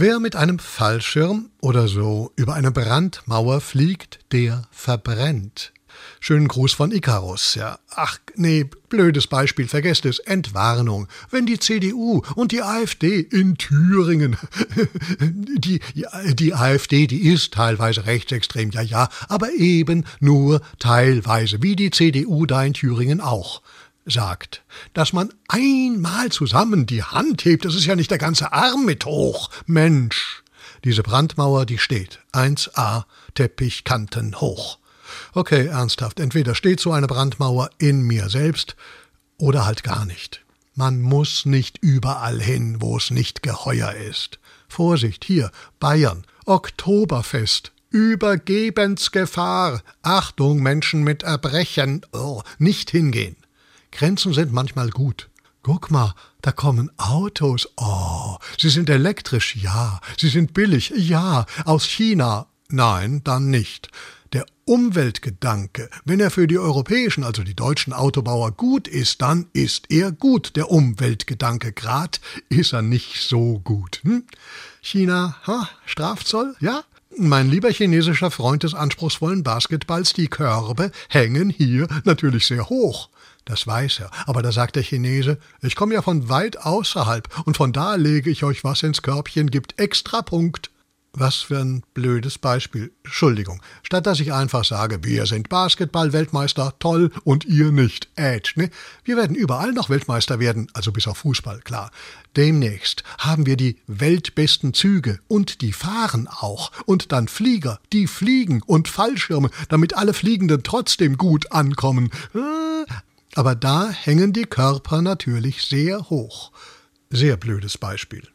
Wer mit einem Fallschirm oder so über eine Brandmauer fliegt, der verbrennt. Schönen Gruß von Icarus, ja. Ach, nee, blödes Beispiel, vergesst es. Entwarnung. Wenn die CDU und die AfD in Thüringen, die, die AfD, die ist teilweise rechtsextrem, ja, ja, aber eben nur teilweise, wie die CDU da in Thüringen auch sagt, dass man einmal zusammen die Hand hebt, das ist ja nicht der ganze Arm mit hoch. Mensch, diese Brandmauer, die steht. 1a, Teppichkanten hoch. Okay, ernsthaft, entweder steht so eine Brandmauer in mir selbst oder halt gar nicht. Man muss nicht überall hin, wo es nicht geheuer ist. Vorsicht, hier, Bayern, Oktoberfest, Übergebensgefahr. Achtung, Menschen mit Erbrechen. Oh, nicht hingehen. Grenzen sind manchmal gut. Guck mal, da kommen Autos. Oh, sie sind elektrisch, ja. Sie sind billig, ja. Aus China. Nein, dann nicht. Der Umweltgedanke, wenn er für die europäischen, also die deutschen Autobauer gut ist, dann ist er gut. Der Umweltgedanke, grad ist er nicht so gut. Hm? China, ha, Strafzoll, ja? Mein lieber chinesischer Freund des anspruchsvollen Basketballs, die Körbe hängen hier natürlich sehr hoch. Das weiß er. Aber da sagt der Chinese, ich komme ja von weit außerhalb und von da lege ich euch was ins Körbchen, gibt extra Punkt. Was für ein blödes Beispiel. Entschuldigung. Statt dass ich einfach sage, wir sind Basketball-Weltmeister, toll, und ihr nicht. Ätsch, ne? Wir werden überall noch Weltmeister werden, also bis auf Fußball, klar. Demnächst haben wir die weltbesten Züge und die fahren auch. Und dann Flieger, die fliegen und Fallschirme, damit alle Fliegenden trotzdem gut ankommen. Äh, aber da hängen die Körper natürlich sehr hoch. Sehr blödes Beispiel.